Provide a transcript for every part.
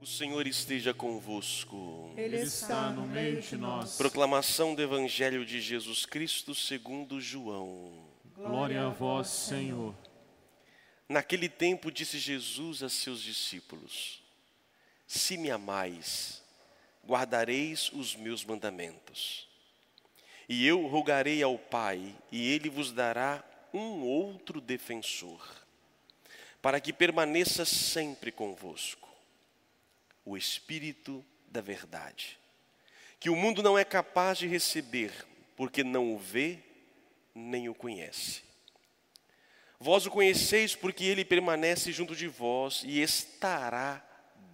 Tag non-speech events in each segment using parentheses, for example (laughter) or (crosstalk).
O Senhor esteja convosco. Ele está no meio de nós. Proclamação do Evangelho de Jesus Cristo segundo João. Glória a vós, Senhor. Naquele tempo disse Jesus a seus discípulos: Se me amais, guardareis os meus mandamentos. E eu rogarei ao Pai, e ele vos dará um outro defensor, para que permaneça sempre convosco o Espírito da Verdade, que o mundo não é capaz de receber, porque não o vê nem o conhece. Vós o conheceis porque ele permanece junto de vós e estará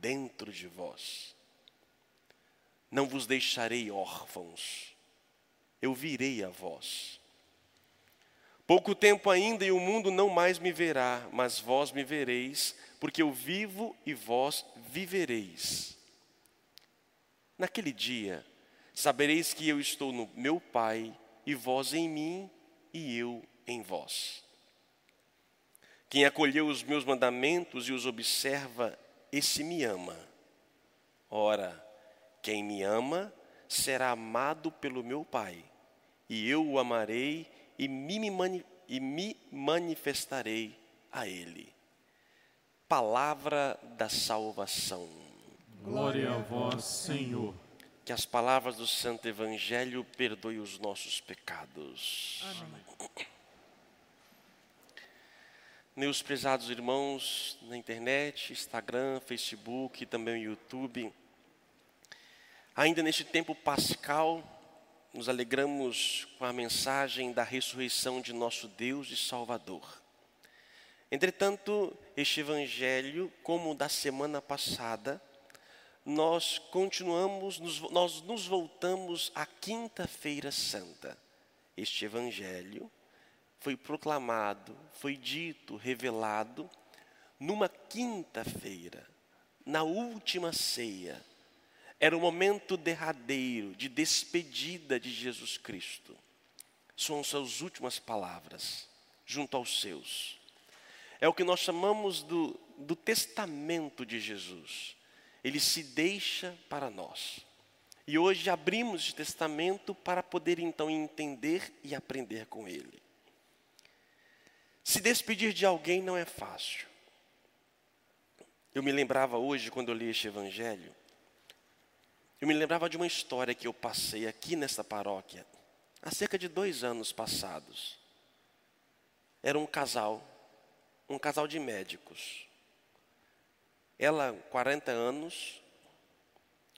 dentro de vós. Não vos deixarei órfãos, eu virei a vós. Pouco tempo ainda e o mundo não mais me verá, mas vós me vereis, porque eu vivo e vós vivereis. Naquele dia, sabereis que eu estou no meu Pai, e vós em mim, e eu em vós. Quem acolheu os meus mandamentos e os observa, esse me ama. Ora, quem me ama será amado pelo meu Pai, e eu o amarei e me, e me manifestarei a Ele. Palavra da salvação. Glória a vós, Senhor. Que as palavras do Santo Evangelho perdoem os nossos pecados. Amém. Meus prezados irmãos na internet, Instagram, Facebook, também YouTube. Ainda neste tempo pascal, nos alegramos com a mensagem da ressurreição de nosso Deus e Salvador. Entretanto, este evangelho, como o da semana passada, nós continuamos, nós nos voltamos à quinta-feira santa. Este evangelho foi proclamado, foi dito, revelado numa quinta-feira, na última ceia. Era o momento derradeiro de despedida de Jesus Cristo. São suas últimas palavras, junto aos seus. É o que nós chamamos do, do testamento de Jesus. Ele se deixa para nós. E hoje abrimos esse testamento para poder então entender e aprender com ele. Se despedir de alguém não é fácil. Eu me lembrava hoje, quando eu li este evangelho, eu me lembrava de uma história que eu passei aqui nessa paróquia, há cerca de dois anos passados. Era um casal um casal de médicos. Ela, 40 anos,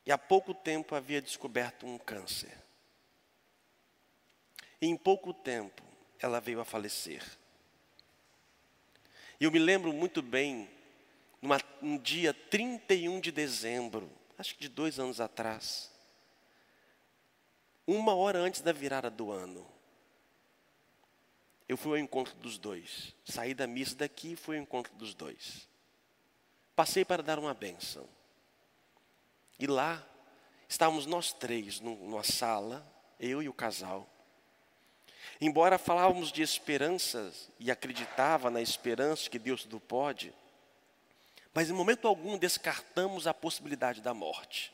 e há pouco tempo havia descoberto um câncer. E em pouco tempo ela veio a falecer. E eu me lembro muito bem, numa, um dia 31 de dezembro, acho que de dois anos atrás, uma hora antes da virada do ano, eu fui ao encontro dos dois. Saí da missa daqui e fui ao encontro dos dois. Passei para dar uma benção. E lá estávamos nós três numa sala, eu e o casal. Embora falávamos de esperanças e acreditava na esperança que Deus tudo pode, mas em momento algum descartamos a possibilidade da morte.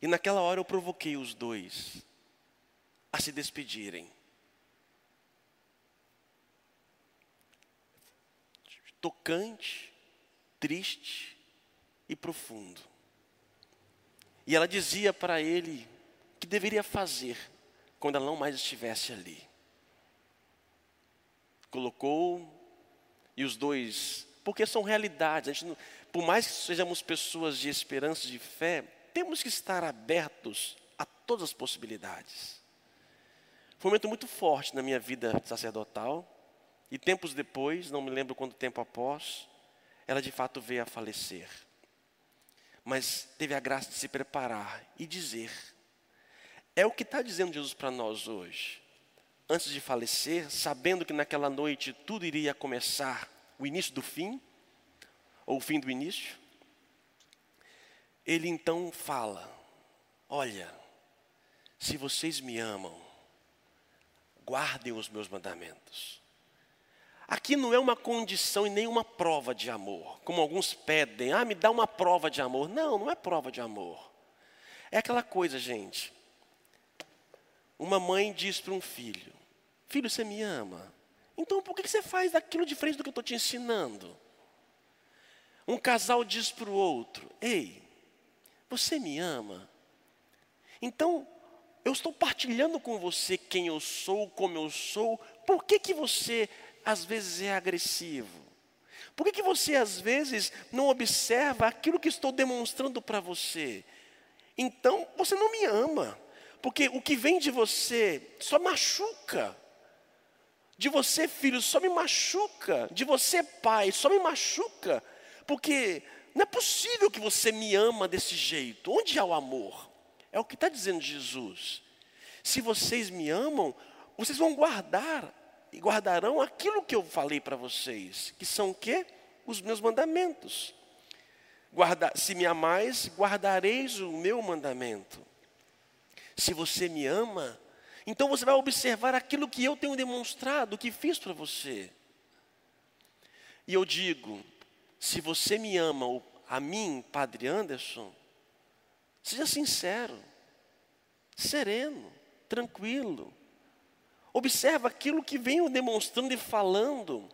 E naquela hora eu provoquei os dois a se despedirem. tocante, triste e profundo. E ela dizia para ele o que deveria fazer quando ela não mais estivesse ali. Colocou e os dois, porque são realidades, a gente não, por mais que sejamos pessoas de esperança, de fé, temos que estar abertos a todas as possibilidades. Foi um momento muito forte na minha vida sacerdotal, e tempos depois, não me lembro quanto tempo após, ela de fato veio a falecer. Mas teve a graça de se preparar e dizer. É o que está dizendo Jesus para nós hoje. Antes de falecer, sabendo que naquela noite tudo iria começar, o início do fim, ou o fim do início, ele então fala: Olha, se vocês me amam, guardem os meus mandamentos. Aqui não é uma condição e nem uma prova de amor, como alguns pedem, ah, me dá uma prova de amor. Não, não é prova de amor. É aquela coisa, gente. Uma mãe diz para um filho: Filho, você me ama? Então por que você faz aquilo diferente do que eu estou te ensinando? Um casal diz para o outro: Ei, você me ama? Então eu estou partilhando com você quem eu sou, como eu sou. Por que, que você às vezes é agressivo? Por que, que você às vezes não observa aquilo que estou demonstrando para você? Então você não me ama, porque o que vem de você só machuca. De você, filho, só me machuca. De você, pai, só me machuca. Porque não é possível que você me ama desse jeito. Onde há o amor? É o que está dizendo Jesus. Se vocês me amam, vocês vão guardar e guardarão aquilo que eu falei para vocês, que são o quê? Os meus mandamentos. Guarda, se me amais, guardareis o meu mandamento. Se você me ama, então você vai observar aquilo que eu tenho demonstrado, que fiz para você. E eu digo, se você me ama, a mim, Padre Anderson, seja sincero, sereno, tranquilo. Observa aquilo que venho demonstrando e falando.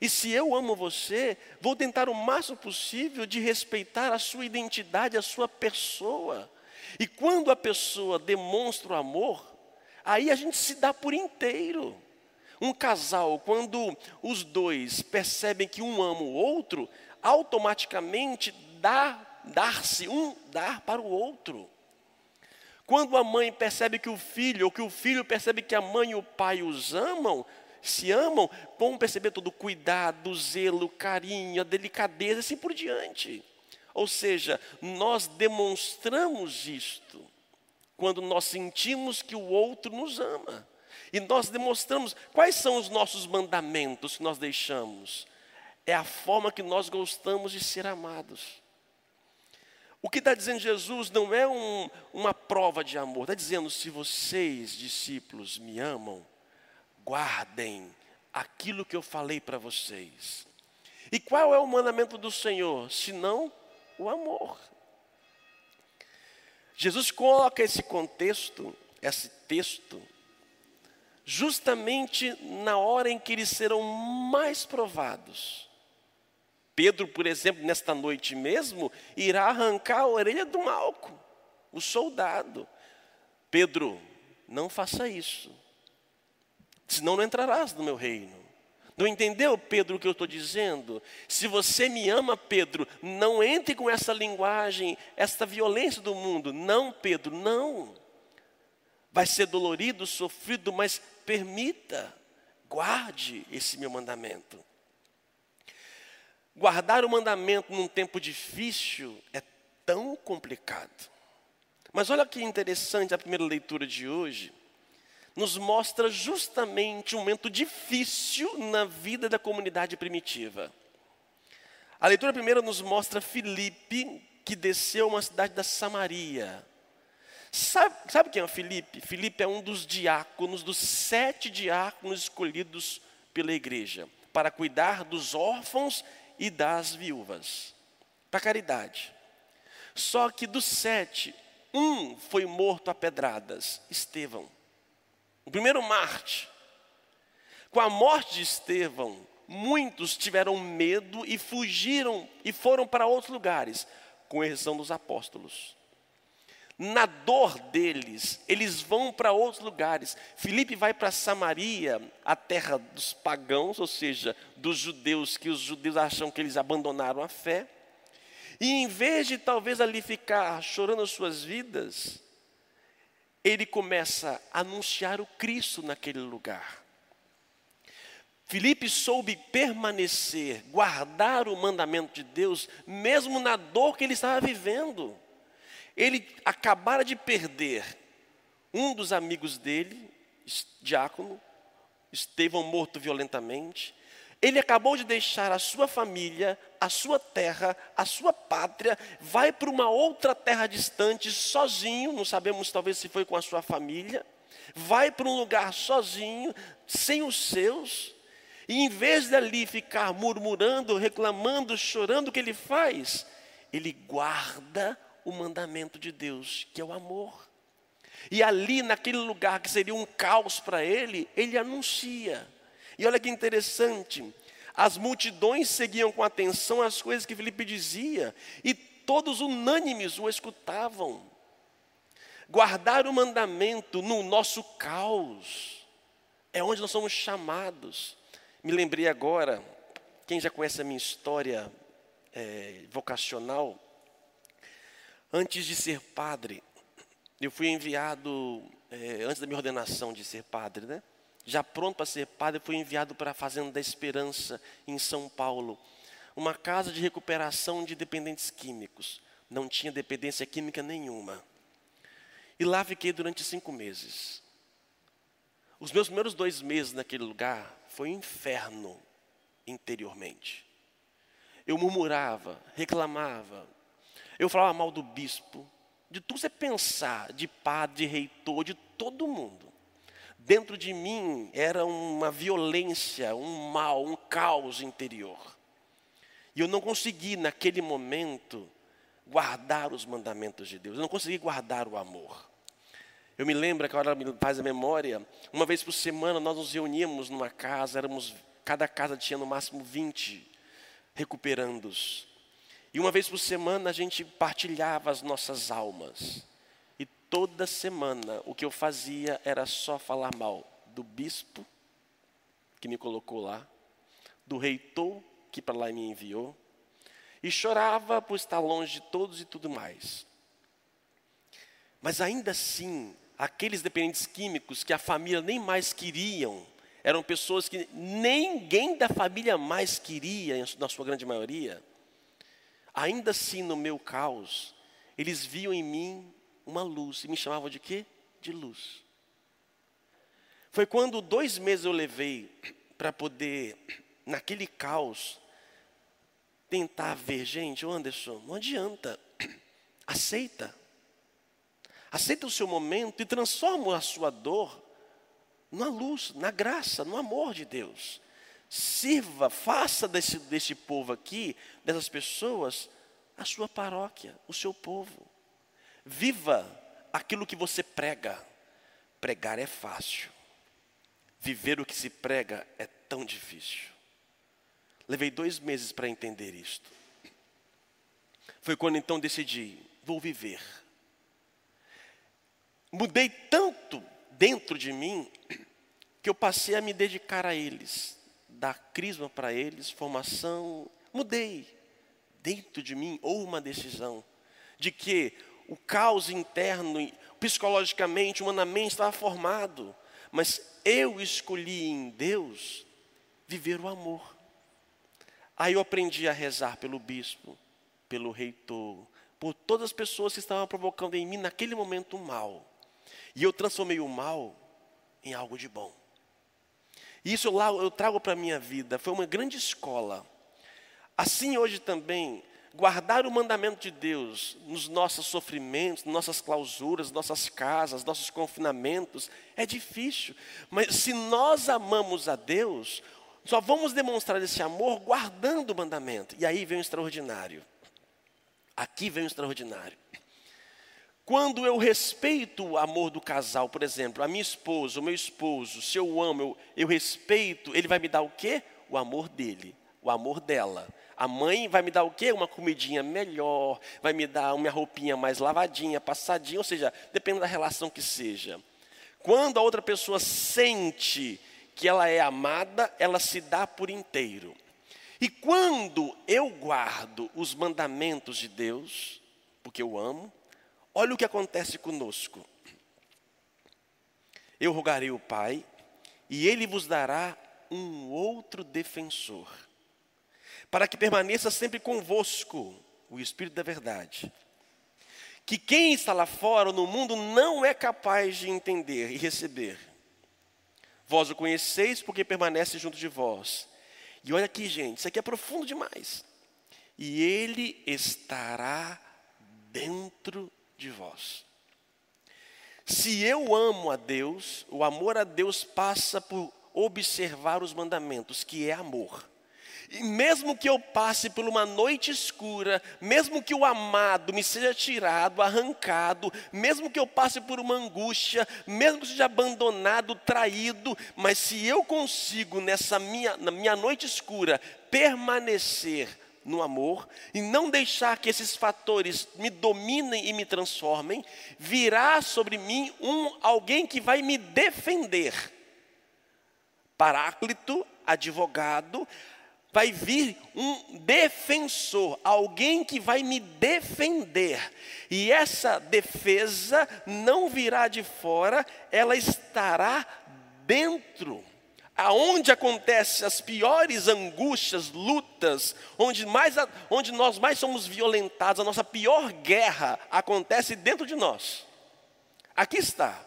E se eu amo você, vou tentar o máximo possível de respeitar a sua identidade, a sua pessoa. E quando a pessoa demonstra o amor, aí a gente se dá por inteiro. Um casal, quando os dois percebem que um ama o outro, automaticamente dá, dar-se um dar para o outro. Quando a mãe percebe que o filho, ou que o filho percebe que a mãe e o pai os amam, se amam, vão perceber todo o cuidado, o zelo, o carinho, a delicadeza, assim por diante. Ou seja, nós demonstramos isto quando nós sentimos que o outro nos ama. E nós demonstramos quais são os nossos mandamentos que nós deixamos. É a forma que nós gostamos de ser amados. O que está dizendo Jesus não é um, uma prova de amor, está dizendo: se vocês, discípulos, me amam, guardem aquilo que eu falei para vocês. E qual é o mandamento do Senhor? Senão o amor. Jesus coloca esse contexto, esse texto, justamente na hora em que eles serão mais provados. Pedro, por exemplo, nesta noite mesmo, irá arrancar a orelha do Malco, o soldado. Pedro, não faça isso, senão não entrarás no meu reino. Não entendeu, Pedro, o que eu estou dizendo? Se você me ama, Pedro, não entre com essa linguagem, essa violência do mundo. Não, Pedro, não. Vai ser dolorido, sofrido, mas permita, guarde esse meu mandamento. Guardar o mandamento num tempo difícil é tão complicado. Mas olha que interessante a primeira leitura de hoje nos mostra justamente um momento difícil na vida da comunidade primitiva. A leitura primeira nos mostra Filipe, que desceu a uma cidade da Samaria. Sabe, sabe quem é Filipe? Filipe é um dos diáconos, dos sete diáconos escolhidos pela igreja, para cuidar dos órfãos e das viúvas, para caridade. Só que dos sete, um foi morto a pedradas, Estevão. O primeiro Marte. Com a morte de Estevão, muitos tiveram medo e fugiram e foram para outros lugares, com exceção dos apóstolos. Na dor deles, eles vão para outros lugares. Filipe vai para Samaria, a terra dos pagãos, ou seja, dos judeus, que os judeus acham que eles abandonaram a fé. E em vez de talvez ali ficar chorando as suas vidas, ele começa a anunciar o Cristo naquele lugar. Filipe soube permanecer, guardar o mandamento de Deus, mesmo na dor que ele estava vivendo. Ele acabara de perder um dos amigos dele, diácono, Estevão morto violentamente. Ele acabou de deixar a sua família, a sua terra, a sua pátria, vai para uma outra terra distante, sozinho, não sabemos talvez se foi com a sua família, vai para um lugar sozinho, sem os seus, E em vez de ali ficar murmurando, reclamando, chorando, o que ele faz? Ele guarda o mandamento de Deus, que é o amor. E ali, naquele lugar que seria um caos para ele, ele anuncia. E olha que interessante, as multidões seguiam com atenção as coisas que Felipe dizia, e todos unânimes o escutavam. Guardar o mandamento no nosso caos é onde nós somos chamados. Me lembrei agora, quem já conhece a minha história é, vocacional, antes de ser padre, eu fui enviado, é, antes da minha ordenação de ser padre, né? Já pronto para ser padre, fui enviado para a Fazenda da Esperança, em São Paulo. Uma casa de recuperação de dependentes químicos. Não tinha dependência química nenhuma. E lá fiquei durante cinco meses. Os meus primeiros dois meses naquele lugar foi um inferno interiormente. Eu murmurava, reclamava, eu falava mal do bispo, de tudo você pensar, de padre, de reitor, de todo mundo. Dentro de mim era uma violência, um mal, um caos interior. E eu não consegui, naquele momento, guardar os mandamentos de Deus, eu não consegui guardar o amor. Eu me lembro que agora me faz a memória, uma vez por semana nós nos reuníamos numa casa, éramos, cada casa tinha no máximo 20 recuperandos. E uma vez por semana a gente partilhava as nossas almas. Toda semana o que eu fazia era só falar mal do bispo que me colocou lá, do reitor que para lá me enviou, e chorava por estar longe de todos e tudo mais. Mas ainda assim, aqueles dependentes químicos que a família nem mais queriam, eram pessoas que ninguém da família mais queria, na sua grande maioria, ainda assim no meu caos, eles viam em mim uma luz e me chamavam de quê? De luz. Foi quando dois meses eu levei para poder, naquele caos, tentar ver, gente, Anderson, não adianta, aceita. Aceita o seu momento e transforma a sua dor na luz, na graça, no amor de Deus. Sirva, faça desse, desse povo aqui, dessas pessoas, a sua paróquia, o seu povo. Viva aquilo que você prega. Pregar é fácil. Viver o que se prega é tão difícil. Levei dois meses para entender isto. Foi quando então decidi, vou viver mudei tanto dentro de mim que eu passei a me dedicar a eles, dar crisma para eles, formação. Mudei. Dentro de mim houve uma decisão de que o caos interno, psicologicamente, humanamente, estava formado, mas eu escolhi em Deus viver o amor. Aí eu aprendi a rezar pelo bispo, pelo reitor, por todas as pessoas que estavam provocando em mim naquele momento o mal. E eu transformei o mal em algo de bom. E isso eu, eu trago para a minha vida, foi uma grande escola. Assim hoje também, guardar o mandamento de Deus nos nossos sofrimentos, nossas clausuras, nossas casas, nossos confinamentos, é difícil. Mas se nós amamos a Deus, só vamos demonstrar esse amor guardando o mandamento. E aí vem o extraordinário. Aqui vem o extraordinário. Quando eu respeito o amor do casal, por exemplo, a minha esposa, o meu esposo, se eu amo, eu, eu respeito, ele vai me dar o quê? O amor dele, o amor dela. A mãe vai me dar o quê? Uma comidinha melhor, vai me dar uma roupinha mais lavadinha, passadinha, ou seja, depende da relação que seja. Quando a outra pessoa sente que ela é amada, ela se dá por inteiro. E quando eu guardo os mandamentos de Deus, porque eu amo, Olha o que acontece conosco. Eu rogarei o Pai, e ele vos dará um outro defensor, para que permaneça sempre convosco o Espírito da Verdade. Que quem está lá fora no mundo não é capaz de entender e receber. Vós o conheceis porque permanece junto de vós. E olha aqui, gente, isso aqui é profundo demais. E ele estará dentro de vós. Se eu amo a Deus, o amor a Deus passa por observar os mandamentos, que é amor. E mesmo que eu passe por uma noite escura, mesmo que o amado me seja tirado, arrancado, mesmo que eu passe por uma angústia, mesmo que seja abandonado, traído, mas se eu consigo nessa minha, na minha noite escura permanecer no amor e não deixar que esses fatores me dominem e me transformem, virá sobre mim um alguém que vai me defender. Paráclito, advogado, vai vir um defensor, alguém que vai me defender. E essa defesa não virá de fora, ela estará dentro. Aonde acontecem as piores angústias, lutas, onde, mais, onde nós mais somos violentados, a nossa pior guerra acontece dentro de nós. Aqui está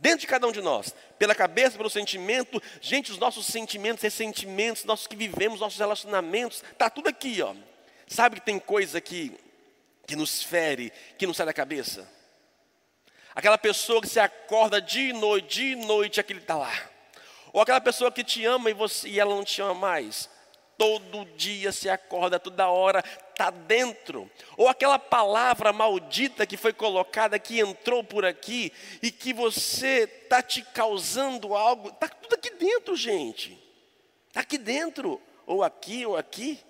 dentro de cada um de nós, pela cabeça, pelo sentimento. Gente, os nossos sentimentos, ressentimentos, nossos que vivemos, nossos relacionamentos, está tudo aqui, ó. Sabe que tem coisa que, que nos fere, que não sai da cabeça? Aquela pessoa que se acorda dia e noite, dia e noite, aquele está lá. Ou aquela pessoa que te ama e, você, e ela não te ama mais todo dia se acorda, toda hora, está dentro. Ou aquela palavra maldita que foi colocada, que entrou por aqui, e que você está te causando algo, está tudo aqui dentro, gente. Está aqui dentro, ou aqui, ou aqui.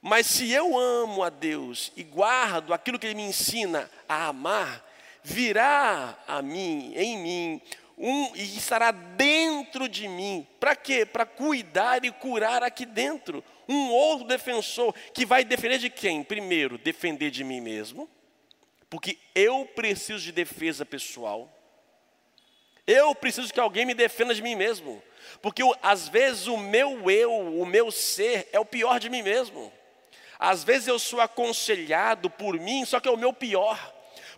Mas se eu amo a Deus e guardo aquilo que Ele me ensina a amar, virá a mim, em mim, um, e estará dentro de mim. Para quê? Para cuidar e curar aqui dentro. Um outro defensor que vai defender de quem? Primeiro, defender de mim mesmo, porque eu preciso de defesa pessoal. Eu preciso que alguém me defenda de mim mesmo, porque às vezes o meu eu, o meu ser é o pior de mim mesmo. Às vezes eu sou aconselhado por mim, só que é o meu pior.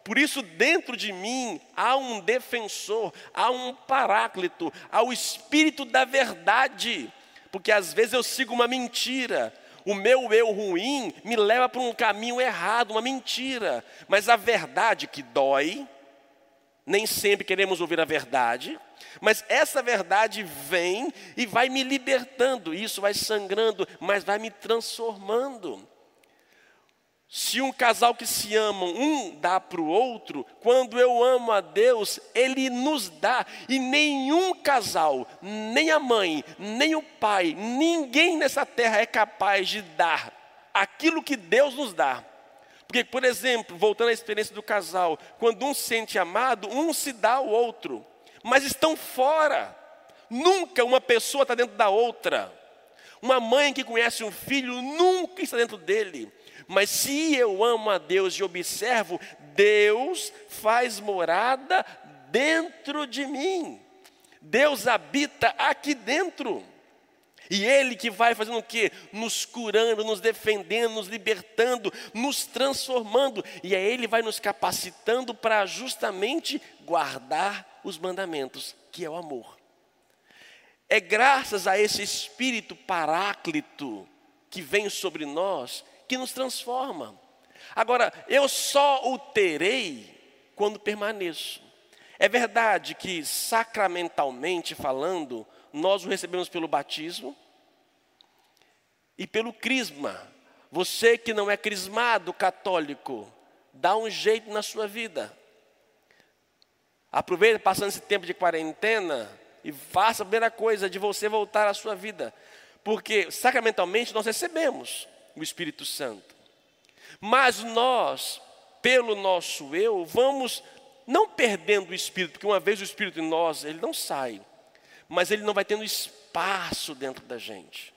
Por isso, dentro de mim há um defensor, há um paráclito, há o espírito da verdade. Porque às vezes eu sigo uma mentira, o meu eu ruim me leva para um caminho errado, uma mentira. Mas a verdade que dói, nem sempre queremos ouvir a verdade, mas essa verdade vem e vai me libertando, isso vai sangrando, mas vai me transformando. Se um casal que se amam, um dá para o outro, quando eu amo a Deus, Ele nos dá. E nenhum casal, nem a mãe, nem o pai, ninguém nessa terra é capaz de dar aquilo que Deus nos dá. Porque, por exemplo, voltando à experiência do casal, quando um se sente amado, um se dá ao outro, mas estão fora. Nunca uma pessoa está dentro da outra. Uma mãe que conhece um filho nunca está dentro dele. Mas se eu amo a Deus e observo, Deus faz morada dentro de mim. Deus habita aqui dentro. E Ele que vai fazendo o quê? Nos curando, nos defendendo, nos libertando, nos transformando. E aí Ele vai nos capacitando para justamente guardar os mandamentos, que é o amor. É graças a esse Espírito Paráclito que vem sobre nós que nos transforma. Agora, eu só o terei quando permaneço. É verdade que, sacramentalmente falando, nós o recebemos pelo batismo e pelo crisma. Você que não é crismado católico, dá um jeito na sua vida. Aproveita passando esse tempo de quarentena e faça a primeira coisa de você voltar à sua vida. Porque sacramentalmente nós recebemos o Espírito Santo. Mas nós, pelo nosso eu, vamos não perdendo o Espírito, porque uma vez o Espírito em nós, ele não sai, mas ele não vai tendo espaço dentro da gente.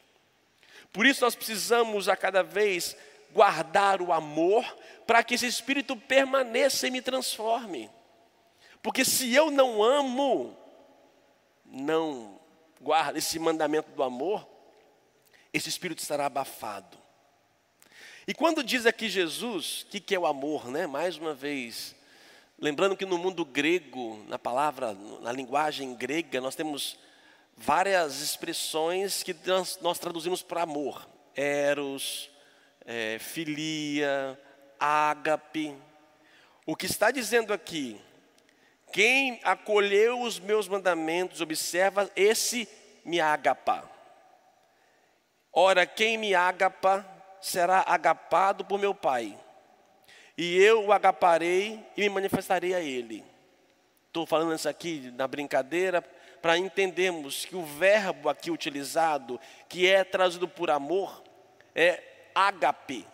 Por isso nós precisamos a cada vez guardar o amor, para que esse Espírito permaneça e me transforme. Porque se eu não amo, não guardo esse mandamento do amor, esse Espírito estará abafado. E quando diz aqui Jesus, o que, que é o amor, né? Mais uma vez, lembrando que no mundo grego, na palavra, na linguagem grega, nós temos várias expressões que nós, traduzimos para amor: eros, é, filia, ágape. O que está dizendo aqui Quem acolheu os meus mandamentos, observa, esse me agapa. Ora, quem me agapa será agapado por meu Pai. E eu o agaparei e me manifestarei a ele. Estou falando isso aqui na brincadeira para entendermos que o verbo aqui utilizado, que é trazido por amor, é agape.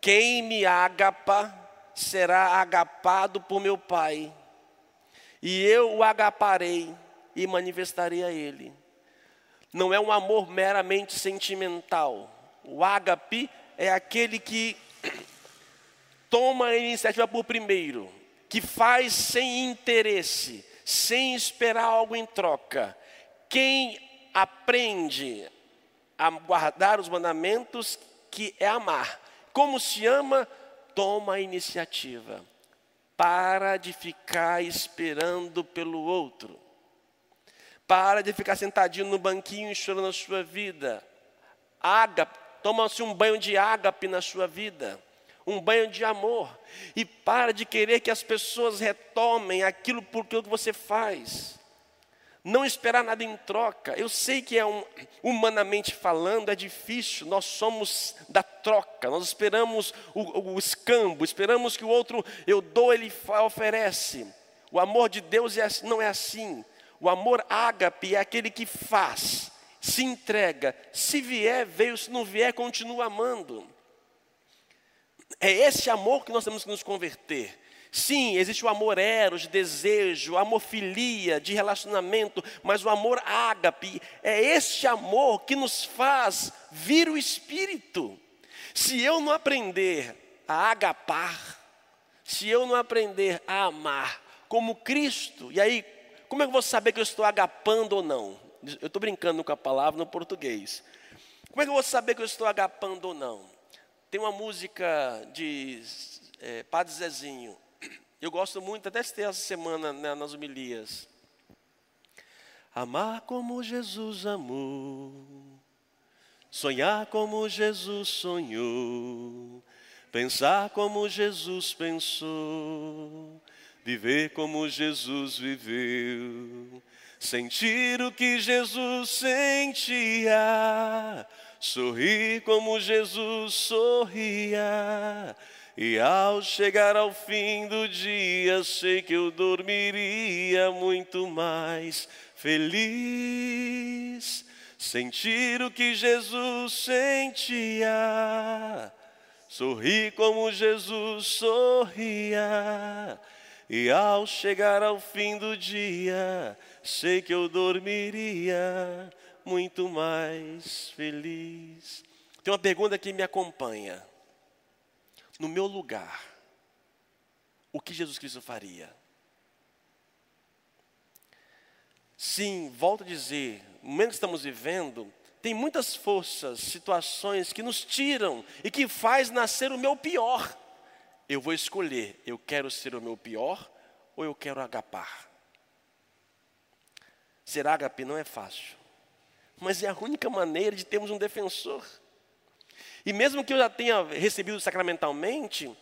Quem me agapa será agapado por meu Pai, e eu o agaparei e manifestarei a ele. Não é um amor meramente sentimental. O agape é aquele que (clears throat) toma a iniciativa por primeiro, que faz sem interesse, sem esperar algo em troca. Quem aprende a guardar os mandamentos, que é amar. Como se ama, toma a iniciativa. Para de ficar esperando pelo outro. Para de ficar sentadinho no banquinho chorando a sua vida. Ágape, toma-se um banho de ágape na sua vida um banho de amor. E para de querer que as pessoas retomem aquilo por que você faz. Não esperar nada em troca. Eu sei que é um, humanamente falando, é difícil. Nós somos da troca. Nós esperamos o, o escambo, esperamos que o outro eu dou, ele oferece. O amor de Deus é, não é assim. O amor ágape é aquele que faz, se entrega. Se vier, veio. Se não vier, continua amando. É esse amor que nós temos que nos converter. Sim, existe o amor eros, de desejo, amor filia, de relacionamento, mas o amor ágape é este amor que nos faz vir o Espírito. Se eu não aprender a agapar, se eu não aprender a amar como Cristo, e aí, como é que eu vou saber que eu estou agapando ou não? Eu estou brincando com a palavra no português. Como é que eu vou saber que eu estou agapando ou não? Tem uma música de é, Padre Zezinho. Eu gosto muito, até ter essa semana né, nas homilias. Amar como Jesus amou, sonhar como Jesus sonhou, pensar como Jesus pensou, viver como Jesus viveu, sentir o que Jesus sentia sorrir como Jesus sorria. E ao chegar ao fim do dia, sei que eu dormiria muito mais feliz. Sentir o que Jesus sentia, sorrir como Jesus sorria. E ao chegar ao fim do dia, sei que eu dormiria muito mais feliz. Tem uma pergunta que me acompanha. No meu lugar, o que Jesus Cristo faria? Sim, volto a dizer, no momento que estamos vivendo, tem muitas forças, situações que nos tiram e que faz nascer o meu pior. Eu vou escolher, eu quero ser o meu pior ou eu quero agapar. Ser agape não é fácil mas é a única maneira de termos um defensor. E mesmo que eu já tenha recebido sacramentalmente,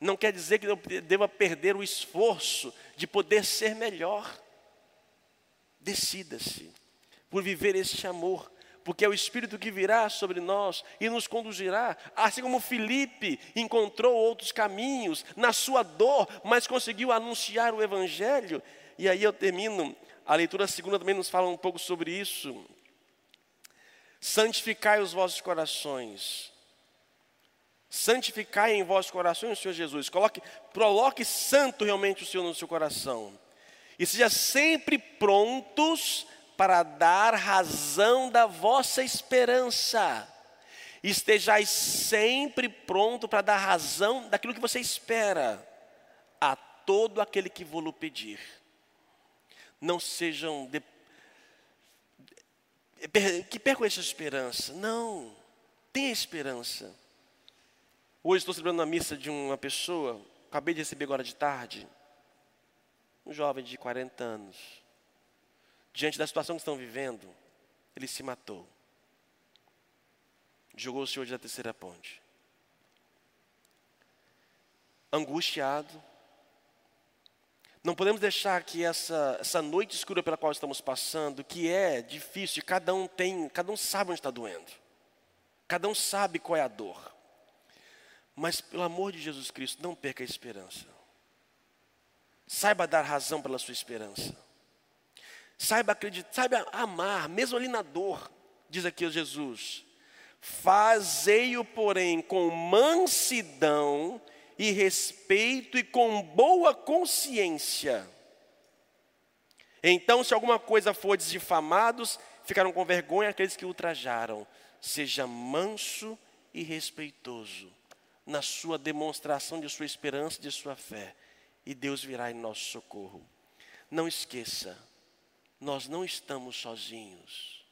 não quer dizer que eu deva perder o esforço de poder ser melhor. Decida-se por viver este amor, porque é o Espírito que virá sobre nós e nos conduzirá, assim como Filipe encontrou outros caminhos na sua dor, mas conseguiu anunciar o Evangelho. E aí eu termino, a leitura segunda também nos fala um pouco sobre isso santificai os vossos corações. Santificai em vossos corações o Senhor Jesus. Coloque, coloque santo realmente o Senhor no seu coração. E seja sempre prontos para dar razão da vossa esperança. Estejais sempre pronto para dar razão daquilo que você espera a todo aquele que vos pedir. Não sejam de, que percam essa esperança. Não, tenha esperança. Hoje estou celebrando a missa de uma pessoa, acabei de receber agora de tarde, um jovem de 40 anos. Diante da situação que estão vivendo, ele se matou. Jogou-se hoje da terceira ponte. Angustiado, Não podemos deixar que essa, essa noite escura pela qual estamos passando, que é difícil, cada um tem, cada um sabe onde está doendo. Cada um sabe qual é a dor. Mas pelo amor de Jesus Cristo, não perca a esperança. Saiba dar razão pela sua esperança. Saiba acreditar, saiba amar, mesmo ali na dor, diz aqui Jesus. Fazei-o, porém, com mansidão e respeito e com boa consciência. Então, se alguma coisa for difamados, ficaram com vergonha aqueles que ultrajaram. Seja manso e respeitoso na sua demonstração de sua esperança, de sua fé, e Deus virá em nosso socorro. Não esqueça, nós não estamos sozinhos.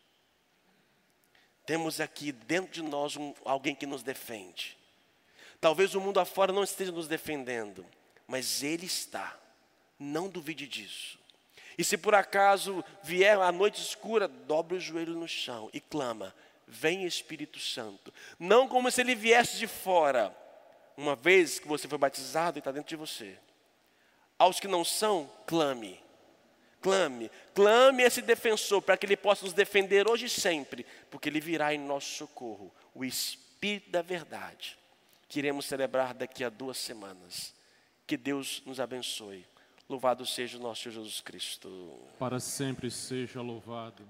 Temos aqui dentro de nós um, alguém que nos defende. Talvez o mundo afora não esteja nos defendendo, mas Ele está. Não duvide disso. E se por acaso vier a noite escura, dobre o joelho no chão e clama: Vem Espírito Santo. Não como se ele viesse de fora, uma vez que você foi batizado e está dentro de você. Aos que não são, clame. Clame, clame esse defensor para que ele possa nos defender hoje e sempre, porque ele virá em nosso socorro, o Espírito da Verdade que iremos celebrar daqui a duas semanas. Que Deus nos abençoe. Louvado seja o nosso Jesus Cristo. Para sempre seja louvado.